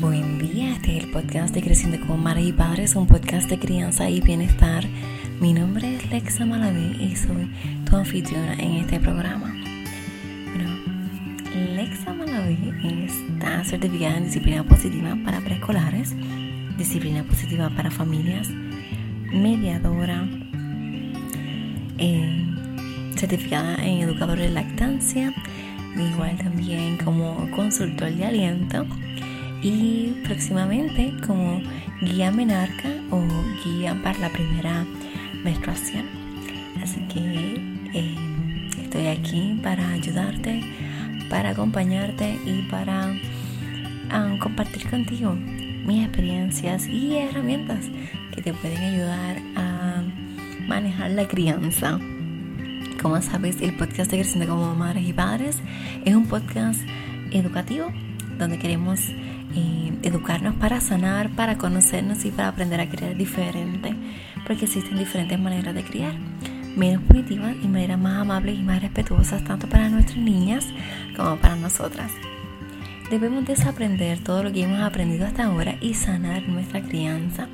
Buen día, este es el podcast de Creciendo como Madres y Padres, un podcast de crianza y bienestar. Mi nombre es Lexa Malaví y soy tu anfitriona en este programa. Bueno, Lexa Malaví está certificada en disciplina positiva para preescolares, disciplina positiva para familias, mediadora, eh, certificada en educador de lactancia, igual también como consultor de aliento y próximamente como guía menarca o guía para la primera menstruación. Así que eh, estoy aquí para ayudarte, para acompañarte y para um, compartir contigo mis experiencias y herramientas que te pueden ayudar a manejar la crianza. Como sabes, el podcast de Creciendo como Madres y Padres es un podcast educativo donde queremos eh, educarnos para sanar, para conocernos y para aprender a criar diferente, porque existen diferentes maneras de criar, menos punitivas y maneras más amables y más respetuosas tanto para nuestras niñas como para nosotras. Debemos desaprender todo lo que hemos aprendido hasta ahora y sanar nuestra crianza.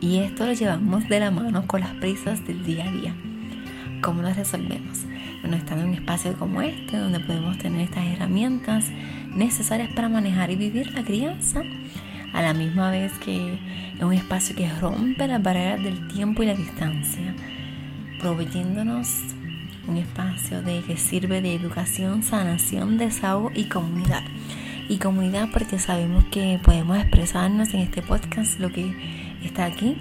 Y esto lo llevamos de la mano con las prisas del día a día. ¿Cómo lo resolvemos? Bueno, estando en un espacio como este, donde podemos tener estas herramientas necesarias para manejar y vivir la crianza, a la misma vez que es un espacio que rompe las barreras del tiempo y la distancia, proveyéndonos un espacio de que sirve de educación, sanación, desahogo y comunidad. Y comunidad porque sabemos que podemos expresarnos en este podcast lo que está aquí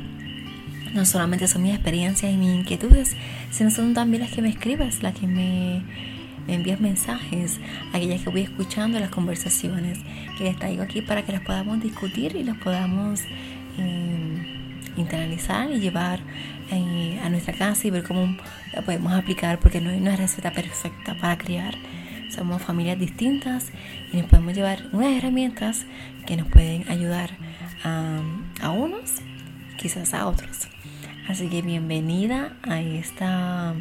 no solamente son mis experiencias y mis inquietudes, sino son también las que me escribes, las que me, envías mensajes, aquellas que voy escuchando las conversaciones que les traigo aquí para que las podamos discutir y las podamos eh, internalizar y llevar eh, a nuestra casa y ver cómo la podemos aplicar, porque no hay una receta perfecta para criar. Somos familias distintas y nos podemos llevar unas herramientas que nos pueden ayudar a, a unos, quizás a otros. Así que bienvenida a esta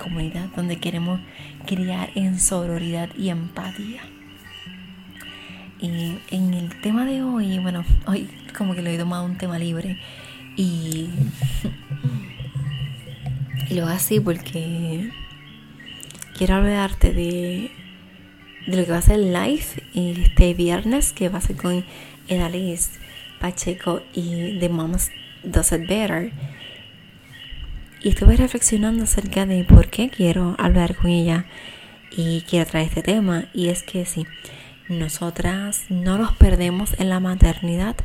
comunidad donde queremos criar en sororidad y empatía. Y en el tema de hoy, bueno, hoy como que lo he tomado un tema libre y, lo hago así porque quiero hablarte de, de lo que va a ser el live este viernes, que va a ser con Edalis Pacheco y The Moms Does It Better y estuve reflexionando acerca de por qué quiero hablar con ella y quiero traer este tema. Y es que sí, nosotras no nos perdemos en la maternidad.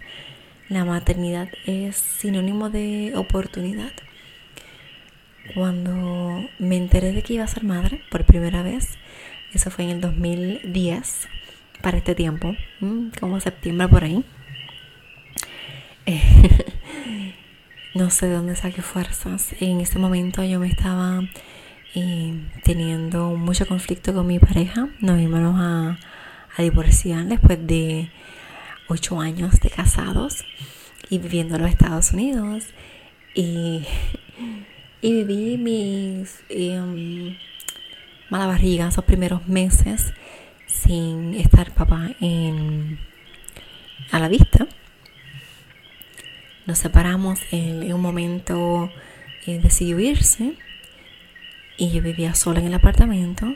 La maternidad es sinónimo de oportunidad. Cuando me enteré de que iba a ser madre por primera vez, eso fue en el 2010, para este tiempo, como septiembre por ahí. no sé de dónde saqué fuerzas. En ese momento yo me estaba eh, teniendo mucho conflicto con mi pareja. Nos íbamos a, a divorciar después de ocho años de casados y viviendo en los Estados Unidos. Y, y viví mis eh, mala barriga esos primeros meses sin estar papá en, a la vista nos separamos, en un momento eh, decidió irse y yo vivía sola en el apartamento.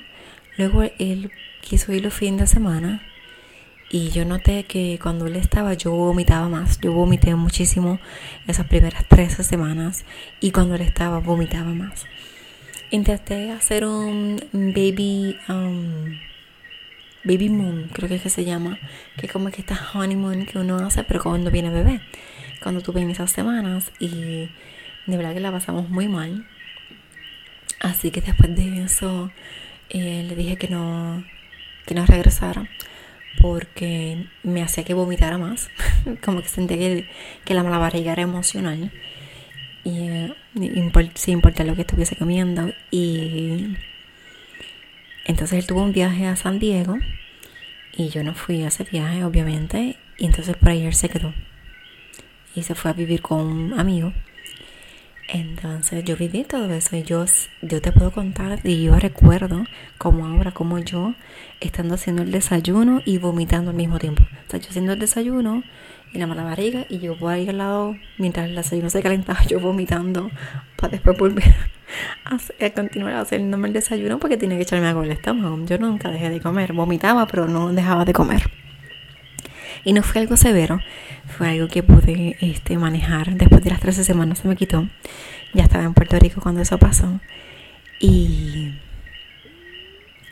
Luego él quiso ir los fines de semana y yo noté que cuando él estaba yo vomitaba más. Yo vomité muchísimo esas primeras 13 semanas y cuando él estaba vomitaba más. Intenté hacer un baby um, baby moon, creo que es que se llama, que es como que esta honeymoon que uno hace pero cuando viene bebé cuando tuve en esas semanas y de verdad que la pasamos muy mal. Así que después de eso eh, le dije que no, que no regresara porque me hacía que vomitara más, como que sentía que, que la mala barriga era emocional y eh, sin importar lo que estuviese comiendo. Y entonces él tuvo un viaje a San Diego y yo no fui a ese viaje obviamente y entonces por ayer se quedó y se fue a vivir con un amigo. Entonces yo viví todo eso y yo, yo te puedo contar y yo recuerdo como ahora, como yo, estando haciendo el desayuno y vomitando al mismo tiempo. O yo haciendo el desayuno y la mala barriga y yo por ahí al lado, mientras el desayuno se calentaba, yo vomitando para después volver a, continuar haciéndome el desayuno porque tenía que echarme algo el estómago. Yo nunca dejé de comer, vomitaba pero no dejaba de comer. Y no fue algo severo, fue algo que pude este, manejar. Después de las 13 semanas se me quitó. Ya estaba en Puerto Rico cuando eso pasó. Y,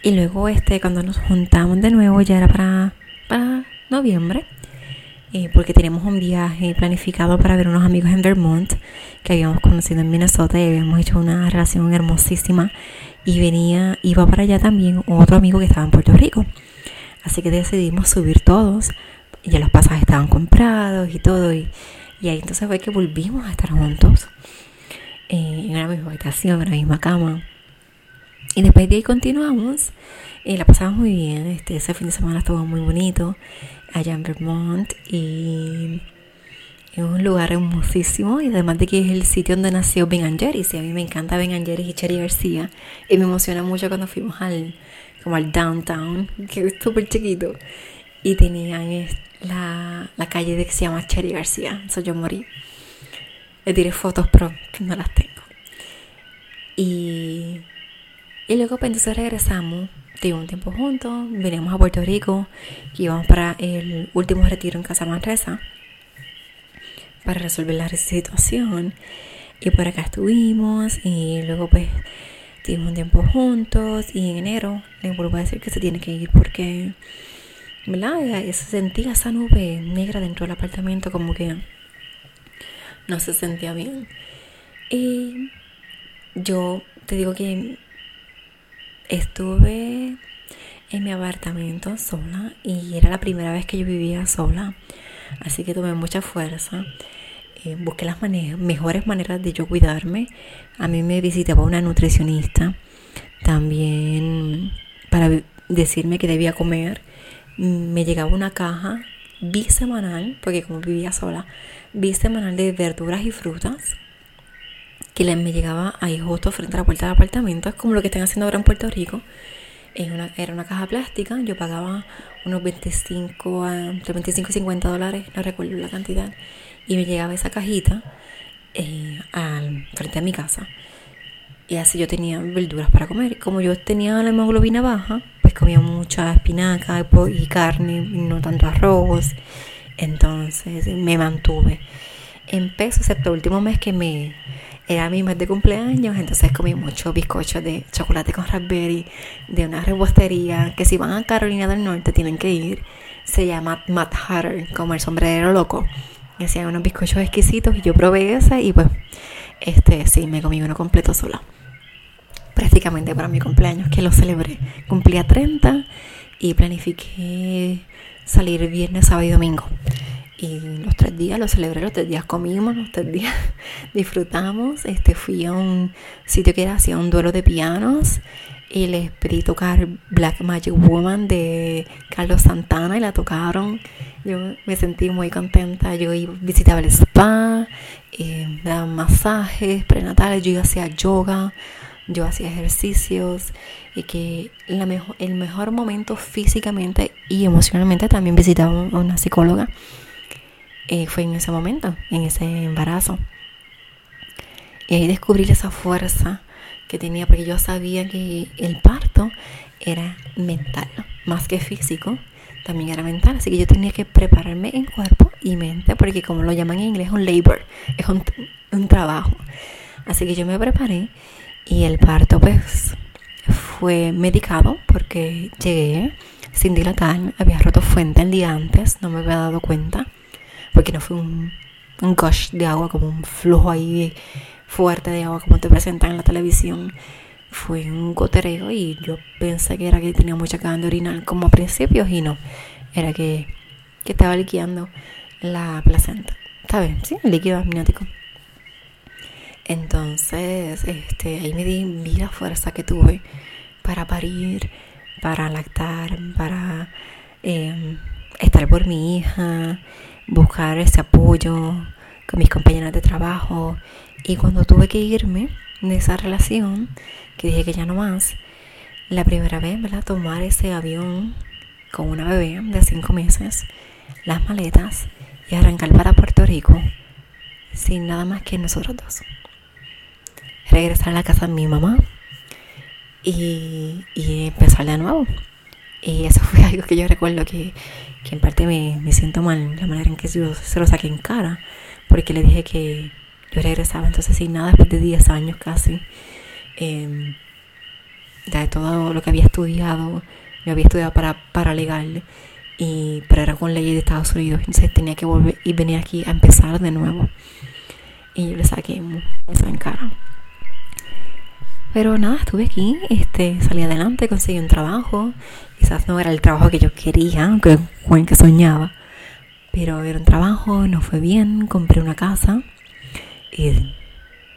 y luego este, cuando nos juntamos de nuevo ya era para, para noviembre. Eh, porque teníamos un viaje planificado para ver unos amigos en Vermont que habíamos conocido en Minnesota y habíamos hecho una relación hermosísima y venía iba para allá también otro amigo que estaba en Puerto Rico así que decidimos subir todos ya los pasajes estaban comprados y todo. Y, ahí entonces fue que volvimos a estar juntos eh, en la misma habitación, en la misma cama. Y después de ahí continuamos. Y la pasamos muy bien. Este, ese fin de semana estuvo muy bonito allá en Vermont. Y es un lugar hermosísimo. Y además de que es el sitio donde nació Ben Jerry's. Y a mí me encanta Ben Jerry's y Cherry García. Y me emociona mucho cuando fuimos al, como al downtown, que es súper chiquito. Y tenían este la, calle de que se llama Cherry García. Eso yo morí. Le tiré fotos, pero no las tengo. Y, y luego pues entonces regresamos. Tuvimos un tiempo juntos. Vinimos a Puerto Rico. Y íbamos para el último retiro en Casa Manresa. Para resolver la situación. Y por acá estuvimos. Y luego pues tuvimos un tiempo juntos. Y en enero le vuelvo a decir que se tiene que ir porque ¿verdad? Se sentía esa nube negra dentro del apartamento como que no se sentía bien. Y yo te digo que estuve en mi apartamento sola y era la primera vez que yo vivía sola. Así que tomé mucha fuerza. Eh, busqué las mejores maneras de yo cuidarme. A mí me visitaba una nutricionista también para decirme que debía comer me llegaba una caja bisemanal, porque como vivía sola, bisemanal de verduras y frutas que me llegaba ahí justo frente a la puerta del apartamento. Es como lo que están haciendo ahora en Puerto Rico. era una caja plástica, yo pagaba unos 25, entre 25 y 50 dólares, no recuerdo la cantidad, y me llegaba esa cajita eh, al frente a mi casa. Y así yo tenía verduras para comer. Como yo tenía la hemoglobina baja, comía mucha espinaca y carne, no tanto arroz. Entonces me mantuve en peso, excepto el último mes que me era mi mes de cumpleaños, entonces comí mucho bizcocho de chocolate con raspberry de una repostería que si van a Carolina del Norte tienen que ir. Se llama Matt Hatter, como el sombrero loco. Y hacían unos bizcochos exquisitos y yo probé ese y pues este sí me comí uno completo solo prácticamente para mi cumpleaños, que lo celebré. Cumplía 30 y planifiqué salir viernes, sábado y domingo. Y los tres días lo celebré, los tres días comimos, los tres días disfrutamos. Este, fui a un sitio que hacía un duelo de pianos y les pedí tocar Black Magic Woman de Carlos Santana y la tocaron. Yo me sentí muy contenta. Yo visitaba el spa, eh, daban masajes prenatales, yo hacía yoga yo hacía ejercicios y que el mejor momento físicamente y emocionalmente también visitaba a una psicóloga eh, fue en ese momento, en ese embarazo. Y ahí descubrí esa fuerza que tenía porque yo sabía que el parto era mental, más que físico, también era mental. Así que yo tenía que prepararme en cuerpo y mente, porque como lo llaman en inglés, un labor, es un, un trabajo. Así que yo me preparé y el parto pues fue medicado porque llegué sin dilatar, había roto fuente el día antes, no me había dado cuenta, porque no fue un, gush de agua, como un flujo ahí fuerte de agua como te presentan en la televisión. Fue un gotereo y yo pensé que era que tenía mucha ganas de orinar como a principios y no, era que, que estaba liquidando la placenta. ¿Está bien? Sí, el líquido amniótico. Entonces, este, ahí me di, la fuerza que tuve para parir, para lactar, para em, estar por mi hija, buscar ese apoyo con mis compañeras de trabajo. Y cuando tuve que irme de esa relación, que dije que ya no más, la primera vez, ¿verdad? Tomar ese avión con una bebé de cinco meses, las maletas y arrancar para Puerto Rico sin nada más que nosotros dos. Regresar a la casa de mi mamá y, y empezar de nuevo. Y eso fue algo que yo recuerdo que, en parte me, me, siento mal, la manera en que yo se lo saqué en cara, porque le dije que yo regresaba, entonces sin nada, después de 10 años casi, eh, de todo lo que había estudiado, yo había estudiado para, para legal, y, pero era con leyes de Estados Unidos, entonces tenía que volver y venir aquí a empezar de nuevo. Y yo le saqué eso en cara. Pero nada, estuve aquí, este, salí adelante, conseguí un trabajo. Quizás no era el trabajo que yo quería, aunque fue el que soñaba. Pero era un trabajo, no fue bien, compré una casa. Y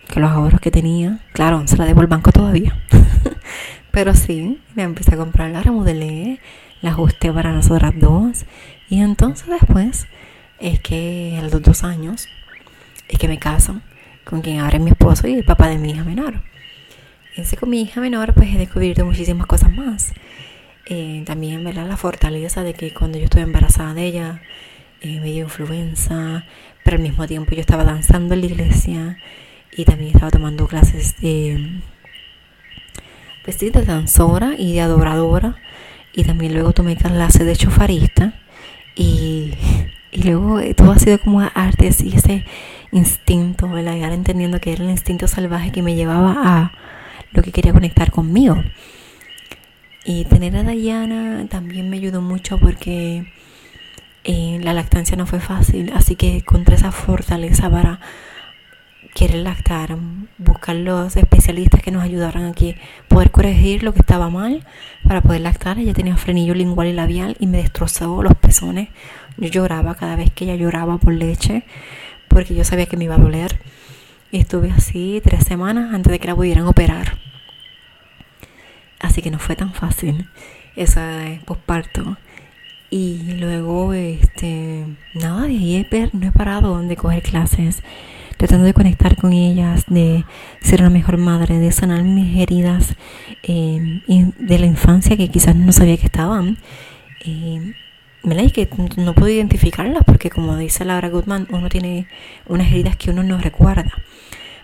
que los ahorros que tenía, claro, se la debo al banco todavía. Pero sí, me empecé a comprar, la remodelé, la ajusté para nosotras dos. Y entonces después es que a los dos años es que me caso con quien ahora es mi esposo y el papá de mi hija menor. Ese con mi hija menor pues he descubierto muchísimas cosas más. Eh, también ¿verdad? la fortaleza de que cuando yo estuve embarazada de ella eh, me dio influenza, pero al mismo tiempo yo estaba danzando en la iglesia y también estaba tomando clases de, pues de danzora y de adoradora y también luego tomé clases de chofarista y, y luego eh, todo ha sido como arte y ese instinto, ¿verdad? Y ahora entendiendo que era el instinto salvaje que me llevaba a lo que quería conectar conmigo. Y tener a Dayana también me ayudó mucho porque eh, la lactancia no fue fácil, así que encontré esa fortaleza para querer lactar, buscar los especialistas que nos ayudaran a poder corregir lo que estaba mal para poder lactar. Ella tenía frenillo lingual y labial y me destrozó los pezones. Yo lloraba cada vez que ella lloraba por leche porque yo sabía que me iba a doler. Y estuve así tres semanas antes de que la pudieran operar. Así que no fue tan fácil ese posparto. Y luego, este, nada, de ahí no he parado de coger clases, tratando de conectar con ellas, de ser una mejor madre, de sanar mis heridas eh, de la infancia que quizás no sabía que estaban. Eh, y que no puedo identificarlas porque como dice Laura Goodman, uno tiene unas heridas que uno no recuerda,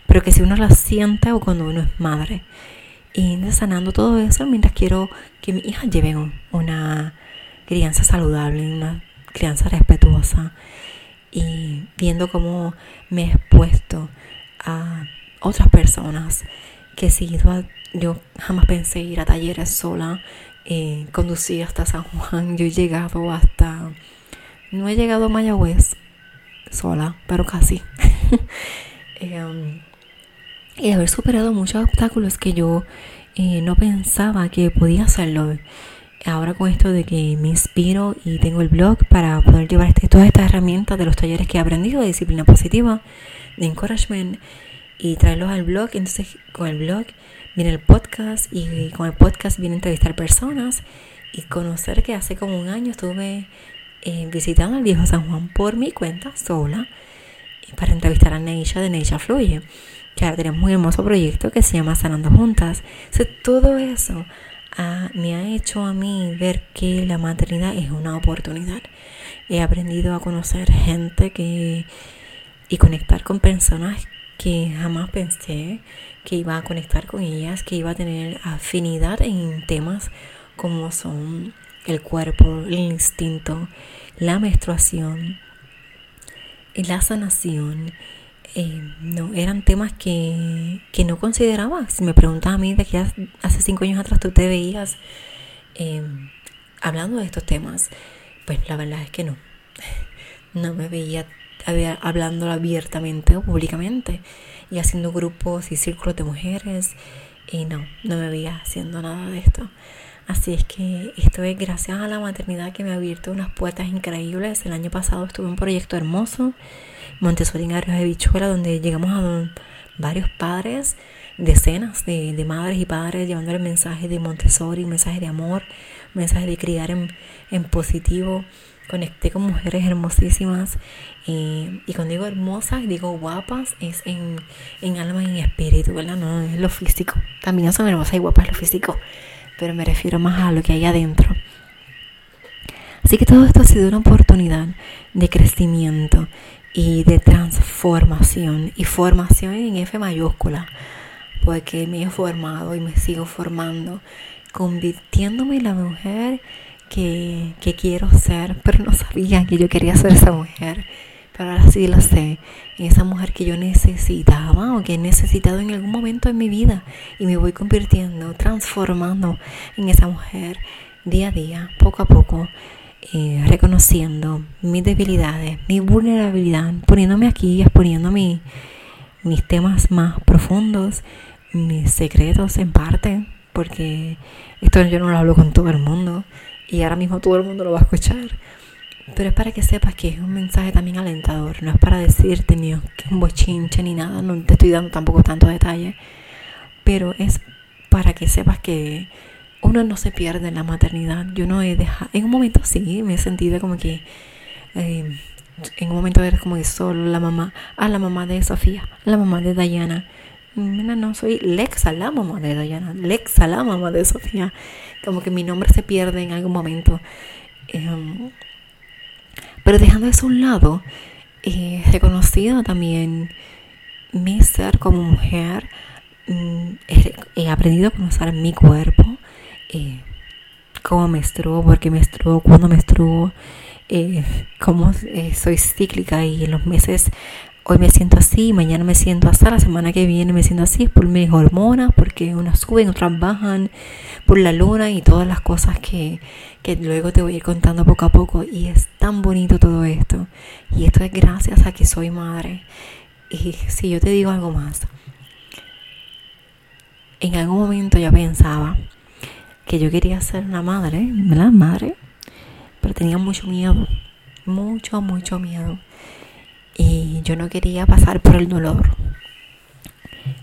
pero que si uno las siente o cuando uno es madre. Y sanando todo eso mientras quiero que mi hija lleve una crianza saludable, una crianza respetuosa y viendo cómo me he expuesto a otras personas que si yo jamás pensé ir a talleres sola eh, conducí hasta San Juan, yo he llegado hasta, no he llegado a Mayagüez sola, pero casi. Em, y haber superado muchos obstáculos que yo eh, no pensaba que podía hacerlo. Ahora con esto de que me inspiro y tengo el blog para poder llevar este, todas estas herramientas de los talleres que he aprendido de disciplina positiva, de encouragement y traerlos al blog. Entonces con el blog viene el podcast y con el podcast viene entrevistar personas y conocer que hace como un año estuve eh, visitando al viejo San Juan por mi cuenta sola para entrevistar a Neisha de Neisha Fluye, que ahora tenemos un hermoso proyecto que se llama Sanando Juntas. todo eso ah, me ha hecho a mí ver que la maternidad es una oportunidad. He aprendido a conocer gente que y conectar con personas que jamás pensé que iba a conectar con ellas, que iba a tener afinidad en temas como son el cuerpo, el instinto, la menstruación, la sanación. Eh, no, eran temas que, que, no consideraba. Si me preguntas a mí de que hace cinco años atrás tú te veías eh, hablando de estos temas, pues la verdad es que no. No me veía hablando abiertamente o públicamente y haciendo grupos y círculos de mujeres y no, no me veía haciendo nada de esto. Así es que esto es gracias a la maternidad que me ha abierto unas puertas increíbles. El año pasado estuve en un proyecto hermoso, Montessori en de Bichuela, donde llegamos a varios padres, decenas de, madres y padres llevándole mensajes de Montessori, mensajes de amor, mensajes de criar en positivo conecté con mujeres hermosísimas. y cuando digo hermosas, digo guapas, es en, en, alma y en espíritu, ¿verdad? No es lo físico. También son hermosas y guapas lo físico, pero me refiero más a lo que hay adentro. Así que todo esto ha sido una oportunidad de crecimiento y de transformación y formación en F mayúscula, porque me he formado y me sigo formando, convirtiéndome en la mujer que, quiero ser, pero no sabía que yo quería ser esa mujer. Pero ahora sí lo sé, esa mujer que yo necesitaba o que he necesitado en algún momento en mi vida y me voy convirtiendo, transformando en esa mujer día a día, poco a poco, eh, reconociendo mis debilidades, mi vulnerabilidad, poniéndome aquí, exponiendo mi, mis temas más profundos, mis secretos en parte, porque esto yo no lo hablo con todo el mundo y ahora mismo todo el mundo lo va a escuchar. Pero es para que sepas que es un mensaje también alentador, no es para decirte ni un bochinche ni nada, no te estoy dando tampoco tanto detalle, pero es para que sepas que uno no se pierde en la maternidad. Yo no he dejado, en un momento sí, me he sentido como que, eh, en un momento eres como que solo la mamá, ah, la mamá de Sofía, la mamá de Diana. Mira, no, soy Lexa, la mamá de Diana, Lexa, la mamá de Sofía. Como que mi nombre se pierde en algún momento. Em, pero dejando eso a un lado, he reconocido también mi ser como mujer. Mm, he, aprendido a conocer mi cuerpo, eh, cómo menstruo, por qué menstruo, cuándo menstruo, eh, cómo eh, soy cíclica y en los meses hoy me siento así, mañana me siento así, la semana que viene me siento así, es por mis hormonas, porque unas suben, otras bajan, por la luna y todas las cosas que, que luego te voy a ir contando poco a poco. Y es tan bonito todo esto. Y esto es gracias a que soy madre. Y si yo te digo algo más, en algún momento yo pensaba que yo quería ser una madre, ¿verdad? Madre, pero tenía mucho miedo, mucho, mucho miedo y yo no quería pasar por el dolor.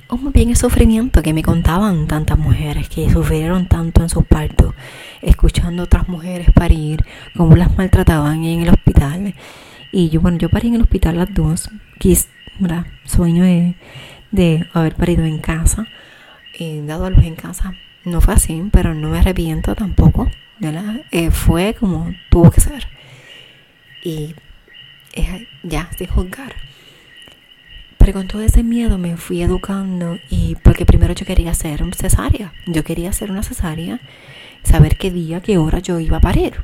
O más bien el sufrimiento que me contaban tantas mujeres que sufrieron tanto en sus partos, escuchando otras mujeres parir, cómo las maltrataban en el hospital. Y yo, bueno, yo parí en el hospital las dos, quis, sueño de, de, haber parido en casa, y dado a luz en casa. No fue así, pero no me arrepiento tampoco, eh, fue como tuvo que ser. Y ya, sin juzgar. Pero con todo ese miedo me fui educando y porque primero yo quería hacer una cesárea. Yo quería hacer una cesárea, saber qué día, qué hora yo iba a parir.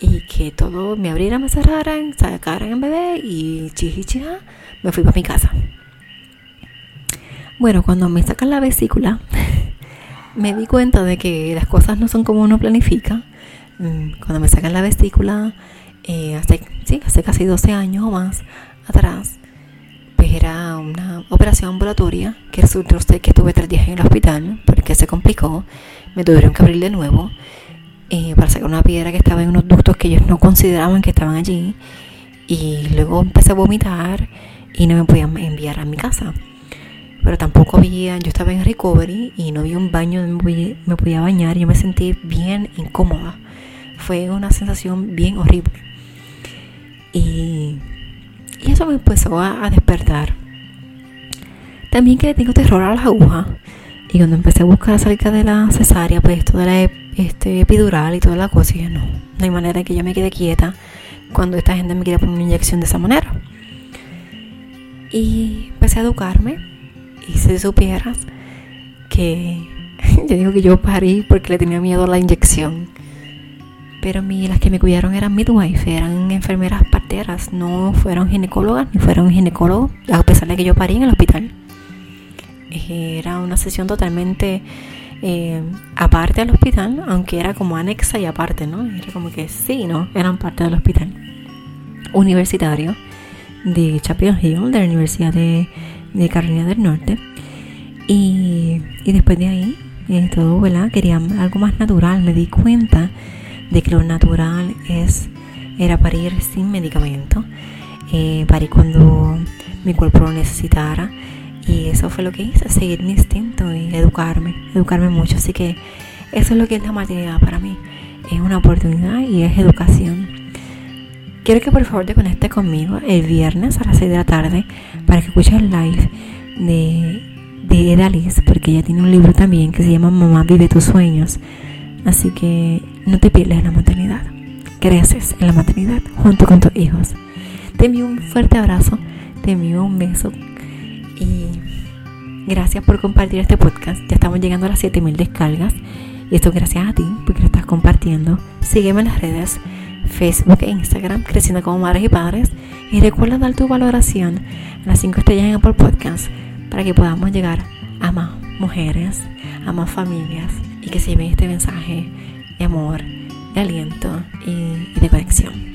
Y que todo me abrieran, me cerraran, sacaran en bebé y chichicha, me fui para mi casa. Bueno, cuando me sacan la vesícula, me di cuenta de que las cosas no son como uno planifica. Mm, cuando me sacan la vesícula, eh, hace, hace casi 12 años o más atrás, pues era una operación ambulatoria que resultó que estuve tres días en el hospital porque se complicó, me tuvieron que abrir de nuevo eh, para sacar una piedra que estaba en unos ductos que ellos no consideraban que estaban allí y luego empecé a vomitar y no me podían enviar a mi casa pero tampoco había, yo estaba en recovery y no había un baño donde me podía bañar y yo me sentí bien incómoda. Fue una sensación bien horrible. Y, eso me empezó a, despertar. También que le tengo terror a las agujas. Y cuando empecé a buscar acerca de la cesárea, pues esto de la este, epidural y toda la cosa, no, no hay manera que yo me quede quieta cuando esta gente me quiera poner una inyección de esa manera. Y empecé a educarme. Y si supieras que yo digo que yo parí porque le tenía miedo a la inyección pero las que me cuidaron eran midwife, eran enfermeras parteras, no fueron ginecólogas ni fueron ginecólogos, a pesar de que yo parí en el hospital. Era una sesión totalmente eh, aparte del hospital, aunque era como anexa y aparte, ¿no? Era como que sí, ¿no? Eran parte del hospital universitario de Chapel Hill, de la Universidad de, Carolina del Norte. Y, después de ahí, eh, todo, ¿verdad? Quería algo más natural. Me di cuenta de lo natural es, era parir sin medicamento, eh, parir cuando mi cuerpo lo necesitara. Y eso fue lo que hice, seguir mi instinto y educarme, educarme mucho. Así que eso es lo que es la maternidad para mí. Es una oportunidad y es educación. quiero que por favor te conectes conmigo el viernes a las 6 de la tarde para que escuches el live de, de Edaliz, porque ella tiene un libro también que se llama Mamá vive tus sueños. Así que no te pierdas la maternidad. Creces en la maternidad junto con tus hijos. Te envío un fuerte abrazo, te envío un beso y gracias por compartir este podcast. Ya estamos llegando a las 7000 descargas y esto gracias a ti porque lo estás compartiendo. Sígueme en las redes Facebook e Instagram, Creciendo como Madres y Padres. Y recuerda dar tu valoración a las 5 estrellas en Apple Podcast para que podamos llegar a más mujeres, a más familias y que se lleven este mensaje amor, de aliento y, y de conexión.